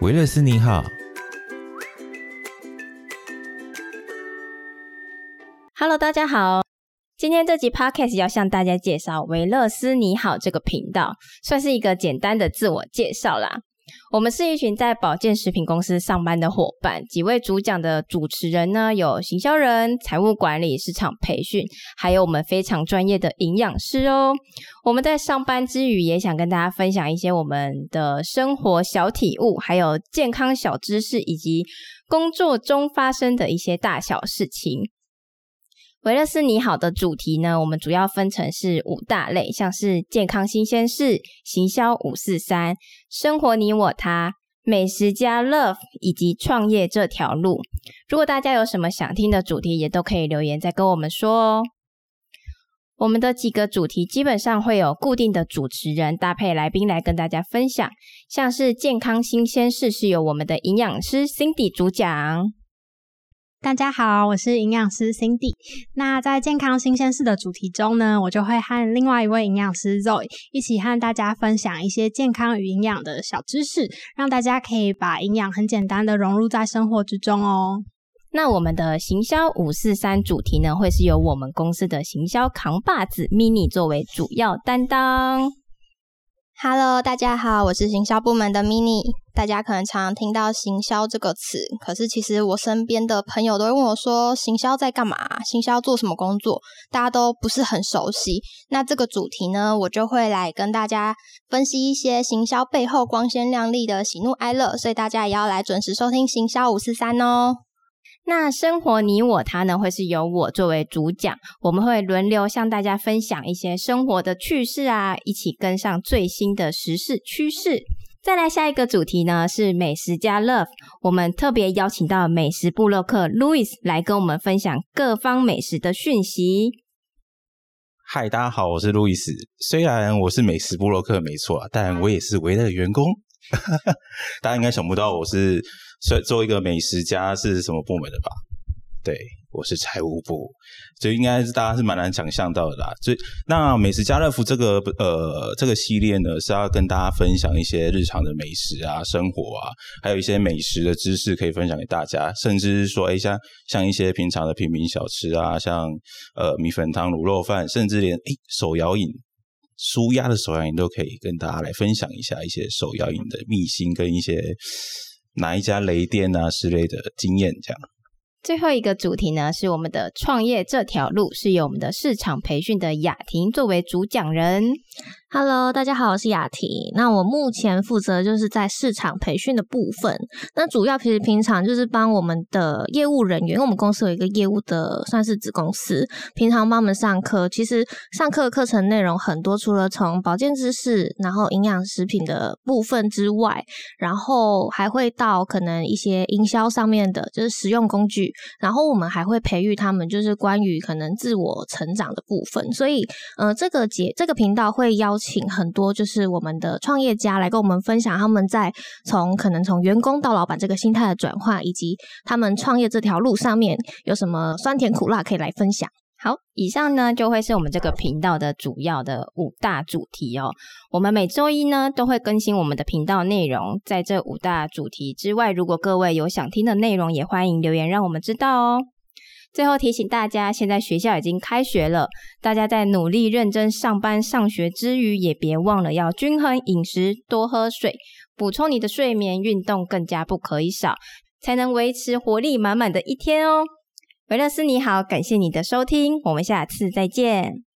维勒斯你好，Hello，大家好。今天这集 Podcast 要向大家介绍维勒斯你好这个频道，算是一个简单的自我介绍啦。我们是一群在保健食品公司上班的伙伴，几位主讲的主持人呢，有行销人、财务管理、市场培训，还有我们非常专业的营养师哦。我们在上班之余，也想跟大家分享一些我们的生活小体悟，还有健康小知识，以及工作中发生的一些大小事情。维勒斯你好的主题呢，我们主要分成是五大类，像是健康新鲜事、行销五四三、生活你我他、美食加 love 以及创业这条路。如果大家有什么想听的主题，也都可以留言再跟我们说哦。我们的几个主题基本上会有固定的主持人搭配来宾来跟大家分享，像是健康新鲜事是由我们的营养师 Cindy 主讲。大家好，我是营养师 Cindy。那在健康新鲜事的主题中呢，我就会和另外一位营养师 Zoe 一起和大家分享一些健康与营养的小知识，让大家可以把营养很简单的融入在生活之中哦。那我们的行销五四三主题呢，会是由我们公司的行销扛把子 Mini 作为主要担当。Hello，大家好，我是行销部门的 Mini。大家可能常常听到行销这个词，可是其实我身边的朋友都会问我说，行销在干嘛？行销做什么工作？大家都不是很熟悉。那这个主题呢，我就会来跟大家分析一些行销背后光鲜亮丽的喜怒哀乐，所以大家也要来准时收听行销五四三哦。那生活你我他呢，会是由我作为主讲，我们会轮流向大家分享一些生活的趣事啊，一起跟上最新的时事趋势。再来下一个主题呢，是美食加 love，我们特别邀请到美食部落客 Louis 来跟我们分享各方美食的讯息。嗨，大家好，我是 Louis。虽然我是美食部落客没错，但我也是维乐的员工。大家应该想不到我是。所以做一个美食家是什么部门的吧？对，我是财务部，所以应该是大家是蛮难想象到的啦。所以那美食家乐福这个呃这个系列呢，是要跟大家分享一些日常的美食啊、生活啊，还有一些美食的知识可以分享给大家，甚至是说，哎，像像一些平常的平民小吃啊，像呃米粉汤、卤肉饭，甚至连哎手摇饮、舒压的手摇饮都可以跟大家来分享一下一些手摇饮的秘辛跟一些。哪一家雷店啊之类的经验，这样。最后一个主题呢，是我们的创业这条路，是由我们的市场培训的雅婷作为主讲人。Hello，大家好，我是雅婷。那我目前负责就是在市场培训的部分。那主要其实平常就是帮我们的业务人员，因为我们公司有一个业务的算是子公司，平常帮我们上课。其实上课课程内容很多，除了从保健知识，然后营养食品的部分之外，然后还会到可能一些营销上面的，就是实用工具。然后我们还会培育他们，就是关于可能自我成长的部分。所以，呃，这个节这个频道会会邀。请很多就是我们的创业家来跟我们分享他们在从可能从员工到老板这个心态的转换，以及他们创业这条路上面有什么酸甜苦辣可以来分享。好，以上呢就会是我们这个频道的主要的五大主题哦。我们每周一呢都会更新我们的频道内容，在这五大主题之外，如果各位有想听的内容，也欢迎留言让我们知道哦。最后提醒大家，现在学校已经开学了，大家在努力认真上班上学之余，也别忘了要均衡饮食，多喝水，补充你的睡眠，运动更加不可以少，才能维持活力满满的一天哦。维勒斯你好，感谢你的收听，我们下次再见。